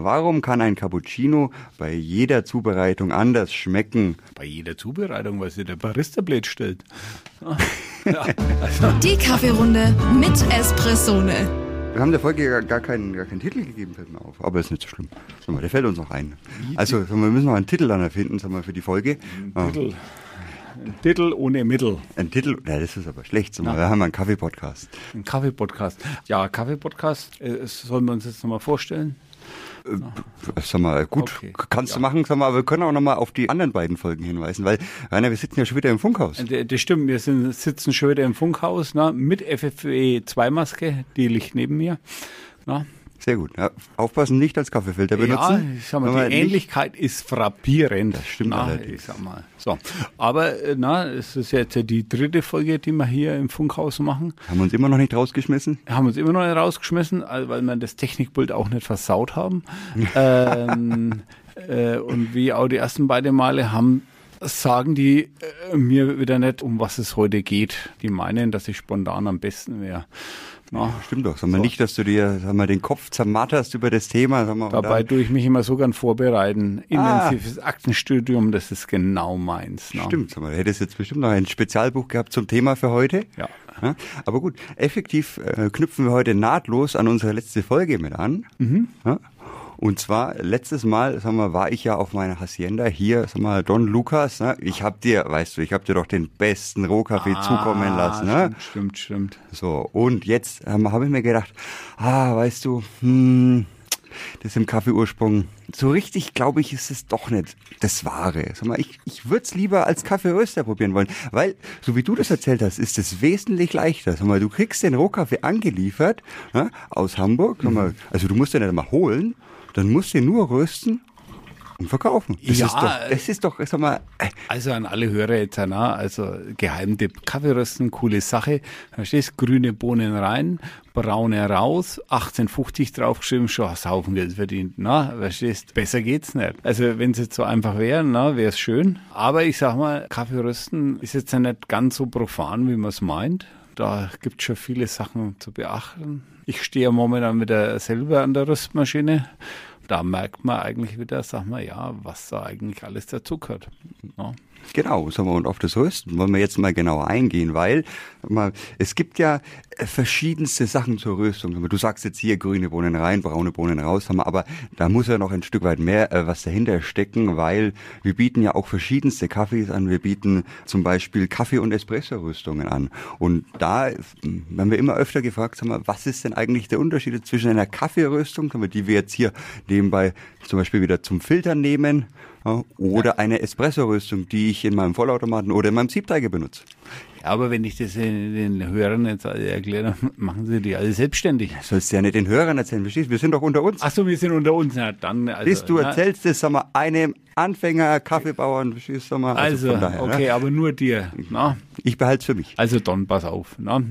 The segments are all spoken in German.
Warum kann ein Cappuccino bei jeder Zubereitung anders schmecken? Bei jeder Zubereitung, weil sich der Barista blöd stellt. Die Kaffeerunde mit Espressone. Wir haben der Folge gar, gar, keinen, gar keinen Titel gegeben, fällt mir auf. Aber ist nicht so schlimm. Sag mal, der fällt uns noch ein. Also, sag mal, wir müssen noch einen Titel dann erfinden, sag mal, für die Folge. Ein Titel. Ein Titel ohne Mittel. Ein Titel, ja, das ist aber schlecht. Sag mal, wir haben einen Kaffee-Podcast. Ein Kaffee-Podcast. Ja, Kaffee-Podcast. Äh, sollen wir uns jetzt nochmal vorstellen? Äh, Sag mal, gut, Okay. kannst du Ja. machen, sag mal, aber wir können auch nochmal auf die anderen beiden Folgen hinweisen, weil, Rainer, wir sitzen ja schon wieder im Funkhaus. D- Das stimmt, wir sind, sitzen schon wieder im Funkhaus ne, mit FFP2-Maske, die liegt neben mir. Ne. Sehr gut. Ja, aufpassen, nicht als Kaffeefilter Ja, benutzen. ich sag mal, die nicht- Ähnlichkeit ist frappierend. Das stimmt allerdings. Ich sag mal. So. Aber äh, na, es ist jetzt die dritte Folge, die wir hier im Funkhaus machen. Haben wir uns immer noch nicht rausgeschmissen? haben uns immer noch nicht rausgeschmissen, also weil wir das Technikpult auch nicht versaut haben. ähm, äh, und wie auch die ersten beiden Male haben, sagen die äh, mir wieder nicht, um was es heute geht. Die meinen, dass ich spontan am besten wäre. Na, Stimmt doch. Sag mal nicht, dass du dir sag mal, den Kopf zermatterst über das Thema. Sag mal, Dabei tue ich mich immer so gern vorbereiten. Ah. Intensives Aktenstudium, das ist genau meins. Na. Stimmt, sag mal, du hättest jetzt bestimmt noch ein Spezialbuch gehabt zum Thema für heute. Ja. Ja, aber gut, effektiv äh, knüpfen wir heute nahtlos an unsere letzte Folge mit an. Mhm. Ja, und zwar letztes Mal, sag mal, war ich ja auf meiner Hacienda hier, sag mal, Don Lukas. Ne? Ich hab dir, weißt du, ich hab dir doch den besten Rohkaffee zukommen lassen. Ne? Ah, Stimmt, stimmt, stimmt. So, und jetzt ähm, habe ich mir gedacht, ah, weißt du, hm, das im Kaffeeursprung, so richtig glaube ich, ist es doch nicht das Wahre. Sag mal, ich, ich würde es lieber als Kaffeeröster probieren wollen, weil, so wie du das erzählt hast, ist es wesentlich leichter. Sag mal, du kriegst den Rohkaffee angeliefert ne, aus Hamburg, sag mal, also du musst den nicht mal holen, dann musst du nur rösten und verkaufen. Das Ja, ist doch, das ist doch, sag mal, äh, Also an alle Hörer jetzt, na, also Geheimtipp, Kaffeerösten, coole Sache. Verstehst, grüne Bohnen rein, braune raus, 1850 draufgeschrieben, schon hast Haufen Geld verdient. Na, verstehst, besser geht's nicht. Also wenn es jetzt so einfach wäre, na, wäre es schön. Aber ich sag mal, Kaffeerösten ist jetzt ja nicht ganz so profan, wie man es meint. Da gibt schon viele Sachen zu beachten. Ich stehe ja momentan wieder selber an der Röstmaschine. Da merkt man eigentlich wieder, sag mal, ja, was da eigentlich alles dazugehört. Ja. Genau, sagen wir, und auf das Rösten wollen wir jetzt mal genauer eingehen, weil mal, es gibt ja äh, verschiedenste Sachen zur Röstung. Du sagst jetzt hier grüne Bohnen rein, braune Bohnen raus, aber da muss ja noch ein Stück weit mehr äh, was dahinter stecken, weil wir bieten ja auch verschiedenste Kaffees an. Wir bieten zum Beispiel Kaffee- und Espresso-Röstungen an. Und da äh, werden wir immer öfter gefragt, sag mal, was ist denn eigentlich der Unterschied zwischen einer Kaffeeröstung, die wir jetzt hier nebenbei zum Beispiel wieder zum Filtern nehmen, ja, oder eine Espresso-Röstung, die ich in meinem Vollautomaten oder in meinem Siebträger benutze. Ja, aber wenn ich das den, Hörern jetzt erkläre, dann machen sie die alle selbstständig. Sollst du ja nicht den Hörern erzählen, verstehst? Wir sind doch unter uns. Ach so, wir sind unter uns. Na, dann, also, Bis du na, erzählst es, sag mal, einem Anfänger, Kaffeebauern, verstehst du, mal, Also, von daher, okay, ne? aber nur dir. Na? Ich behalte es für mich. Also dann pass auf. Na?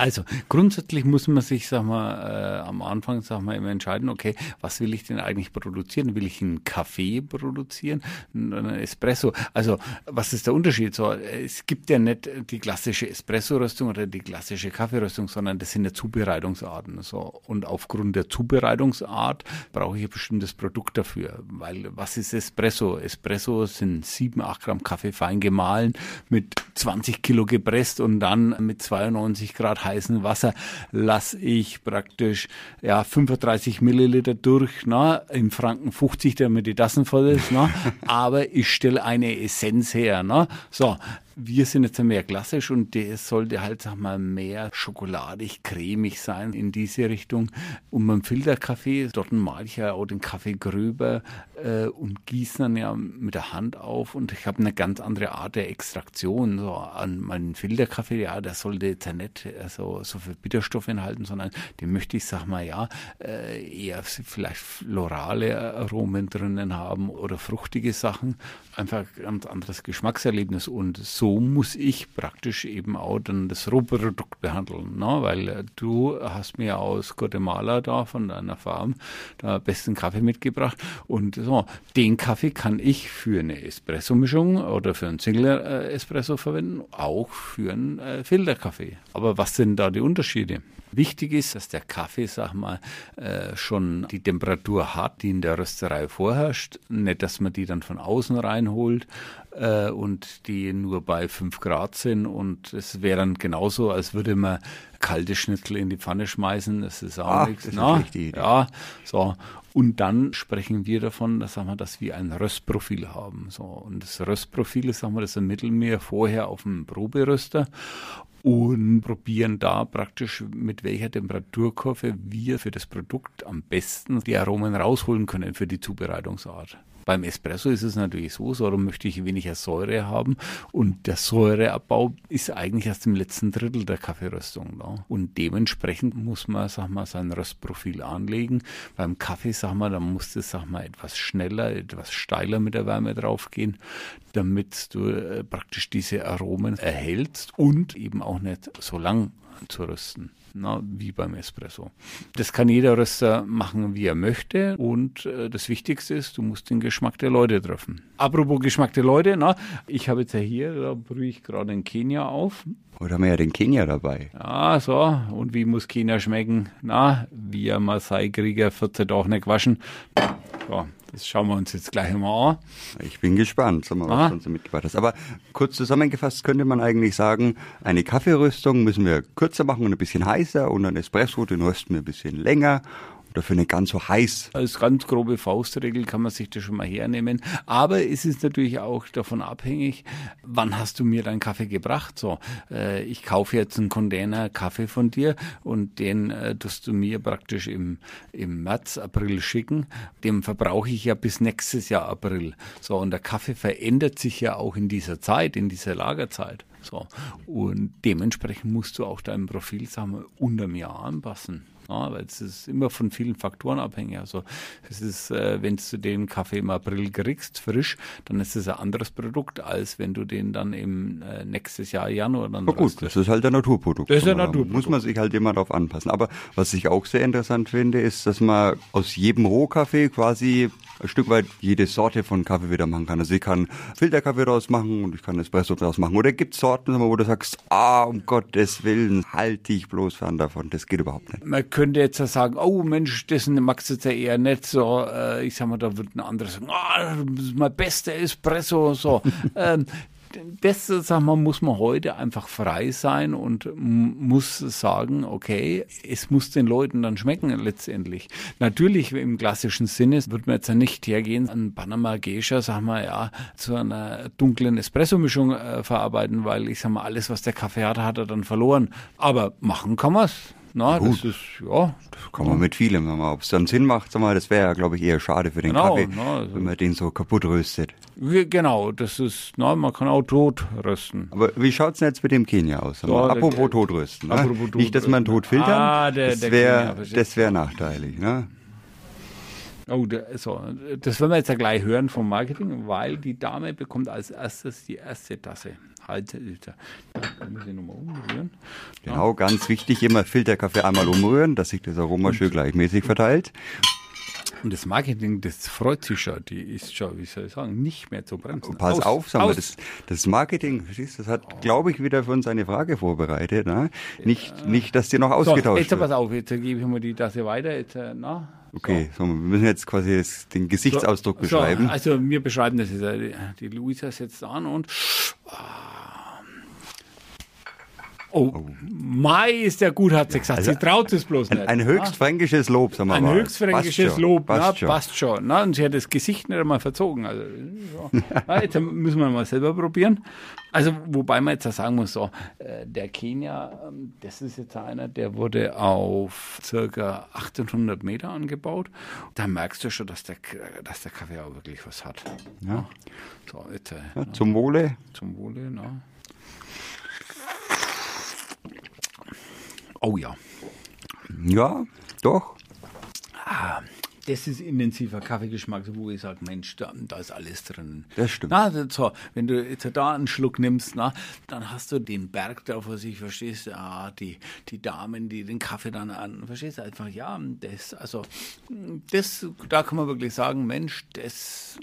Also grundsätzlich muss man sich, sag mal, äh, am Anfang, sag mal, immer entscheiden, okay, was will ich denn eigentlich produzieren? Will ich einen Kaffee produzieren, einen Espresso? Also was ist der Unterschied? So, es gibt ja nicht die klassische Espresso-Röstung oder die klassische Kaffeeröstung, sondern das sind ja Zubereitungsarten. So und aufgrund der Zubereitungsart brauche ich ein bestimmtes Produkt dafür, weil was ist Espresso? Espresso sind sieben, acht Gramm Kaffee fein gemahlen mit 20 Kilo gepresst und dann mit 92 Grad heißem Wasser lasse ich praktisch ja 35 Milliliter durch, na, im Franken 50, damit die Tassen voll ist, na, aber ich stelle eine Essenz her, na, so. Wir sind jetzt mehr klassisch und der sollte halt, sag mal, mehr schokoladig, cremig sein in diese Richtung. Und beim Filterkaffee, dort mal ich ja auch den Kaffee gröber äh, und gieße dann ja mit der Hand auf und ich habe eine ganz andere Art der Extraktion. So an meinen Filterkaffee, ja, der sollte jetzt ja nicht äh, so, so viel Bitterstoff enthalten, sondern den möchte ich, sag mal, ja, äh, eher vielleicht florale Aromen drinnen haben oder fruchtige Sachen. Einfach ein ganz anderes Geschmackserlebnis und so muss ich praktisch eben auch dann das Rohprodukt behandeln, ne? weil äh, du hast mir aus Guatemala da von deiner Farm da besten Kaffee mitgebracht und so, den Kaffee kann ich für eine Espresso-Mischung oder für einen Single-Espresso verwenden, auch für einen äh, Filterkaffee. Aber was sind da die Unterschiede? Wichtig ist, dass der Kaffee, sag mal, äh, schon die Temperatur hat, die in der Rösterei vorherrscht. Nicht, dass man die dann von außen reinholt äh, und die nur bei 5 Grad sind. Und es wäre dann genauso, als würde man kalte Schnitzel in die Pfanne schmeißen. Das ist auch Ach, nichts. das Na, Idee. ja, so. Und dann sprechen wir davon, dass, sagen wir, dass wir ein Röstprofil haben. So. Und das Röstprofil ist, sagen wir, das ermitteln wir vorher auf dem Proberöster und probieren da praktisch mit welcher Temperaturkurve wir für das Produkt am besten die Aromen rausholen können für die Zubereitungsart. Beim Espresso ist es natürlich so, darum möchte ich weniger Säure haben und der Säureabbau ist eigentlich erst im letzten Drittel der Kaffeeröstung da. Und dementsprechend muss man, sag mal, sein Röstprofil anlegen. Beim Kaffee, sag mal, da muss es, sag mal, etwas schneller, etwas steiler mit der Wärme draufgehen, damit du äh, praktisch diese Aromen erhältst und eben auch nicht so lang zu rösten. Na, wie beim Espresso. Das kann jeder Röster machen, wie er möchte. Und äh, das Wichtigste ist, du musst den Geschmack der Leute treffen. Apropos Geschmack der Leute, na, ich habe jetzt ja hier, da brühe ich gerade in Kenia auf. Oder haben wir ja den Kenia dabei. Ja, so. Und wie muss Kenia schmecken? Na, wie ein Maasai-Krieger 14 Tage nicht gewaschen. So, das schauen wir uns jetzt gleich mal an. Ich bin gespannt, mal, was Ah. du uns mitgebracht hast. Aber kurz zusammengefasst könnte man eigentlich sagen, eine Kaffeeröstung müssen wir kürzer machen und ein bisschen heißer und ein Espresso, den rösten wir ein bisschen länger. Dafür nicht ganz so heiß. Als ganz grobe Faustregel kann man sich das schon mal hernehmen. Aber es ist natürlich auch davon abhängig, wann hast du mir deinen Kaffee gebracht? So, äh, ich kaufe jetzt einen Container Kaffee von dir und den äh, tust du mir praktisch im, im März, April schicken. Den verbrauche ich ja bis nächstes Jahr April. So, und der Kaffee verändert sich ja auch in dieser Zeit, in dieser Lagerzeit. So, und dementsprechend musst du auch dein Profil, sagen wir, unterm Jahr anpassen. Ja, weil es ist immer von vielen Faktoren abhängig. Also es ist, äh, wenn du den Kaffee im April kriegst, frisch, dann ist es ein anderes Produkt, als wenn du den dann im äh, nächstes Jahr Januar dann Na gut, das ist halt ein Naturprodukt. Das ist ein Da Naturprodukt. Muss man sich halt immer darauf anpassen. Aber was ich auch sehr interessant finde, ist, dass man aus jedem Rohkaffee quasi ein Stück weit jede Sorte von Kaffee wieder machen kann. Also ich kann Filterkaffee draus machen und ich kann Espresso draus machen. Oder gibt es Sorten, wo du sagst, ah, um Gottes Willen, halte ich bloß fern davon. Das geht überhaupt nicht. Man könnte jetzt sagen, oh Mensch, das magst du jetzt ja eher nicht so. Äh, ich sag mal, da wird ein anderer sagen, ah, das ist mein bester Espresso. So. ähm, das, sag mal, muss man heute einfach frei sein und muss sagen, okay, es muss den Leuten dann schmecken letztendlich. Natürlich im klassischen Sinne wird man jetzt ja nicht hergehen, an Panama Geisha, sag mal, ja, zu einer dunklen Espresso-Mischung äh, verarbeiten, weil ich sag mal, alles, was der Kaffee hat, hat er dann verloren. Aber machen kann man's. Na, das ist, ja, Kann man mit vielem machen. Ob es dann Sinn macht, sag mal, das wäre ja, glaube ich, eher schade für den Genau, Kaffee, na, also- wenn man den so kaputt röstet. Wie- Genau, das ist, na, man kann auch tot rösten. Aber wie schaut's denn jetzt mit dem Kenia aus? Ja, der- apropos Totrösten. Ne? Apropos Nicht, dass man tot filtern, Ah, der- das wäre das wär nachteilig. Ne? Oh, so, das werden wir jetzt ja gleich hören vom Marketing, weil die Dame bekommt als erstes die erste Tasse. Halt, da muss ich nochmal umrühren. Genau, ganz wichtig, immer Filterkaffee einmal umrühren, dass sich das Aroma schön gleichmäßig verteilt. Und das Marketing, das freut sich schon, die ist schon, wie soll ich sagen, nicht mehr zu bremsen. Pass Aus, auf, sag mal, aus. das, das Marketing, das hat, glaube ich, wieder für uns eine Frage vorbereitet. Ne? Nicht, nicht, dass die noch so, ausgetauscht jetzt pass auf, jetzt gebe ich mal die Tasse weiter. Jetzt, äh, na, Okay, so, wir müssen jetzt quasi das, den Gesichtsausdruck so, beschreiben. So, also wir beschreiben das jetzt. äh, Die Luisa setzt an und Oh, Mai ist der gut, hat sie gesagt. sie traut es bloß nicht. Ein höchst fränkisches Lob, sagen wir Ein mal. höchstfränkisches Passt Lob, passt na, schon. passt schon. Na, und sie hat das Gesicht nicht einmal verzogen. Also, ja. Jetzt müssen wir mal selber probieren. Also, wobei man jetzt auch sagen muss, so, äh, der Kenia, ähm, das ist jetzt einer, der wurde auf circa 1800 Meter angebaut. Da merkst du schon, dass der, dass der Kaffee auch wirklich was hat. Ja. So, jetzt äh, Ja, zum Wohle. zum Wohle, na. Oh ja. Ja, doch. Das ist intensiver Kaffeegeschmack, wo ich sage, Mensch, da, da, ist alles drin. Das stimmt. Na, so, wenn du jetzt da einen Schluck nimmst, na, dann hast du den Berg da vor sich, verstehst du, ah, die, die Damen, die den Kaffee dann an, verstehst du, einfach, ja, das, also, das, da kann man wirklich sagen, Mensch, das,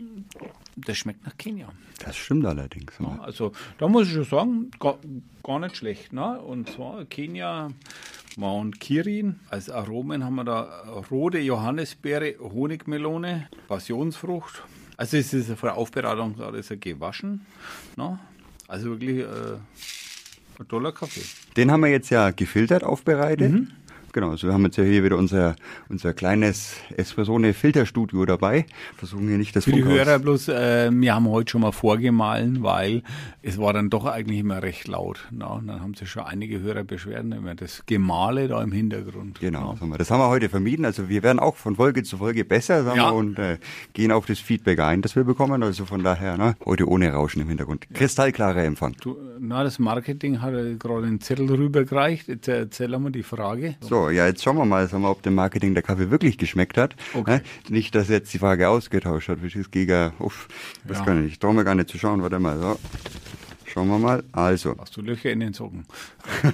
das schmeckt nach Kenia. Das stimmt allerdings. Ja, also, da muss ich schon sagen, gar, gar nicht schlecht, ne? und zwar Kenia, Mount Kirin. Als Aromen haben wir da rote Johannisbeere, Honigmelone, Passionsfrucht. Also es ist von der Aufbereitung er gewaschen. Ne? Also wirklich äh, ein toller Kaffee. Den haben wir jetzt ja gefiltert aufbereitet. Mhm. Genau, also wir haben jetzt ja hier wieder unser, unser kleines Espressone Filterstudio dabei. Versuchen hier nicht das Für die Hörer bloß, äh, wir haben heute schon mal vorgemahlen, weil es war dann doch eigentlich immer recht laut. Na, und dann haben sich schon einige Hörer Beschwerden immer das Gemale da im Hintergrund. Genau, na. das haben wir heute vermieden. Also wir werden auch von Folge zu Folge besser sagen ja. wir, und äh, gehen auf das Feedback ein, das wir bekommen. Also von daher, ne, heute ohne Rauschen im Hintergrund. Kristallklarer Empfang. Du, na, das Marketing hat gerade einen Zettel rübergereicht. Jetzt erzähl mal die Frage. So, so, ja, jetzt schauen wir mal, wir, ob dem Marketing der Kaffee wirklich geschmeckt hat. Okay. Nicht, dass jetzt die Frage ausgetauscht hat. Verstehst Giga, uff, das ja. kann ich nicht. Trauen wir gar nicht zu schauen. Warte mal, so. Schauen wir mal. Also. Hast du Löcher in den Socken?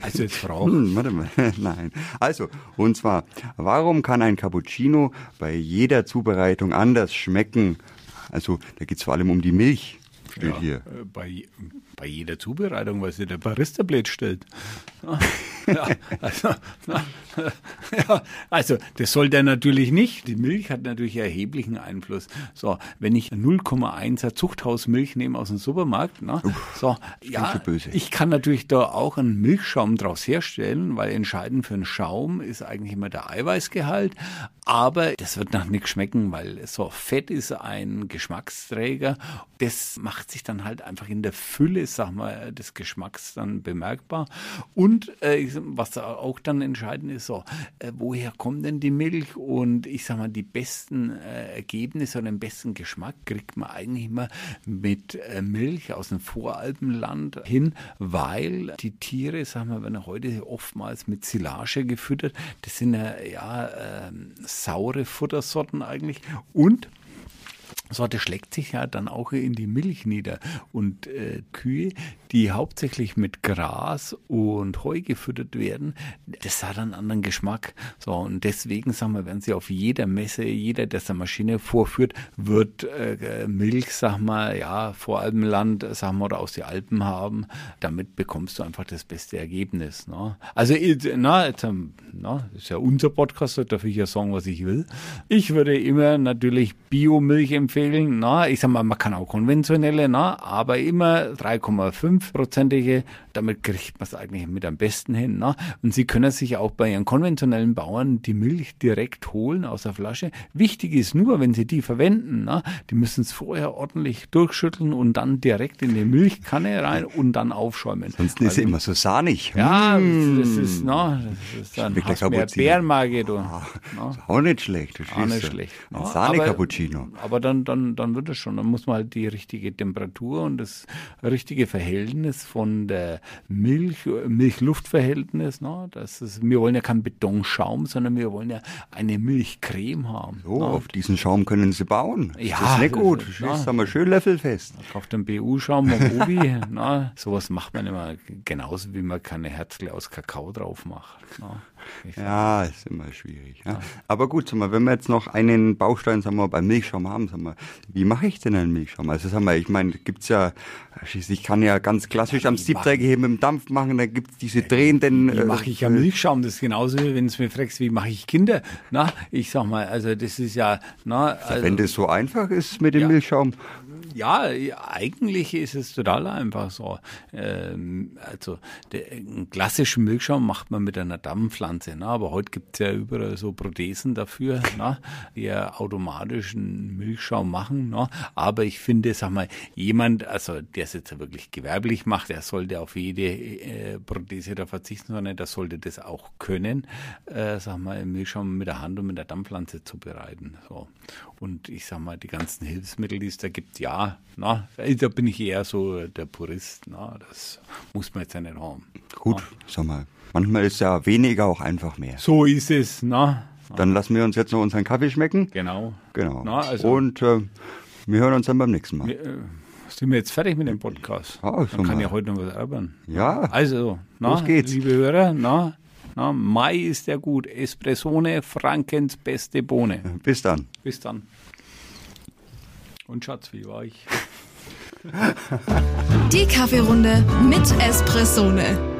also jetzt Frau. Hm, warte mal. Nein. Also, und zwar, warum kann ein Cappuccino bei jeder Zubereitung anders schmecken? Also, da geht es vor allem um die Milch steht ja, hier. Äh, bei, bei jeder Zubereitung, weil sie der Barista blöd stellt. Ja, also, ja, also, das soll der natürlich nicht. Die Milch hat natürlich erheblichen Einfluss. So, wenn ich 0,1er Zuchthausmilch nehme aus dem Supermarkt, ne, Uff, so, ja, ich kann natürlich da auch einen Milchschaum draus herstellen, weil entscheidend für einen Schaum ist eigentlich immer der Eiweißgehalt. Aber das wird nach nichts schmecken, weil so Fett ist ein Geschmacksträger. Das macht sich dann halt einfach in der Fülle, sag mal, des Geschmacks dann bemerkbar. Und äh, was auch dann entscheidend ist, so, äh, woher kommt denn die Milch? Und ich sag mal, die besten äh, Ergebnisse oder den besten Geschmack kriegt man eigentlich immer mit äh, Milch aus dem Voralpenland hin, weil die Tiere, sagen wir, werden heute oftmals mit Silage gefüttert. Das sind ja, ja ähm, saure Futtersorten eigentlich. Und so, das schlägt sich ja dann auch in die Milch nieder. Und äh, Kühe, die hauptsächlich mit Gras und Heu gefüttert werden, das hat einen anderen Geschmack. So, und deswegen, sagen wir, werden sie auf jeder Messe, jeder, der seine Maschine vorführt, wird äh, Milch, sag mal, ja, vor allem Land, sag mal, oder aus den Alpen haben. Damit bekommst du einfach das beste Ergebnis. Ne? Also, na, jetzt, na, ist ja unser Podcast, da darf ich ja sagen, was ich will. Ich würde immer natürlich Biomilch empfehlen empfehlen. Na, ich sag mal, man kann auch konventionelle, na, aber immer 3,5-prozentige. Damit kriegt man es eigentlich mit am besten hin. Na. Und Sie können sich auch bei Ihren konventionellen Bauern die Milch direkt holen aus der Flasche. Wichtig ist nur, wenn Sie die verwenden, na, die müssen es vorher ordentlich durchschütteln und dann direkt in die Milchkanne rein und dann aufschäumen. Sonst ist es immer so sahnig. Ja, mmh. das ist, na, das ist dann hast mehr Bärenmage. Du, ah, Auch nicht schlecht. Auch nicht schlecht. Ein Sahne-Cappuccino. Aber, aber dann dann, dann wird es schon. Dann muss man halt die richtige Temperatur und das richtige Verhältnis von der Milch, Milch-Luft-Verhältnis. Ne? Das ist, wir wollen ja keinen Betonschaum, sondern wir wollen ja eine Milchcreme haben. So, ne? auf diesen Schaum können Sie bauen. Ja. Das ist nicht gut. Das ist aber schön löffelfest. Auf dem BU-Schaum am Obi. ne? Sowas macht man immer genauso, wie man keine Herzle aus Kakao drauf macht. Ne? Ja, ist immer schwierig. Ja. Aber gut, mal, wenn wir jetzt noch einen Baustein sagen wir, beim Milchschaum haben, sagen wir, wie mache ich denn einen Milchschaum? Also sagen wir, ich meine, gibt's ja, ich kann ja ganz klassisch am Siebträger mit dem Dampf machen, da gibt's diese drehenden. Wie, wie mache ich ja Milchschaum? Das ist genauso, wie wenn du mir fragst, wie mache ich Kinder? Na, ich sag mal, also das ist ja, na, also, wenn das so einfach ist mit dem ja, Milchschaum. Ja, eigentlich ist es total einfach so. Ähm, also den klassischen Milchschaum macht man mit einer Dampfpflanze, ne? aber heute gibt es ja überall so Prothesen dafür, ne? die ja automatischen Milchschaum machen. Ne? Aber ich finde, sag mal, jemand, also der es jetzt wirklich gewerblich macht, der sollte auf jede äh, Prothese da verzichten, sondern der sollte das auch können, äh, sag mal, Milchschaum mit der Hand und mit der Dampfpflanze zu bereiten. So. Und ich sag mal, die ganzen Hilfsmittel, die es da gibt, ja, na, da bin ich eher so der Purist. Na, das muss man jetzt ja nicht haben. Gut, na. sag mal, manchmal ist ja weniger auch einfach mehr. So ist es, na. Dann lassen wir uns jetzt noch unseren Kaffee schmecken. Genau. Genau. Na, also- Und äh, wir hören uns dann beim nächsten Mal. Wir, äh, sind wir jetzt fertig mit dem Podcast? So Dann kann mal. ja heute noch was erbern. Ja. Also, na, Los geht's. liebe Hörer, na, na, Mai ist ja gut. Espressone, Frankens beste Bohne. Bis dann. Bis dann. Und Schatz, wie war ich? Die Kaffeerunde mit Espressone.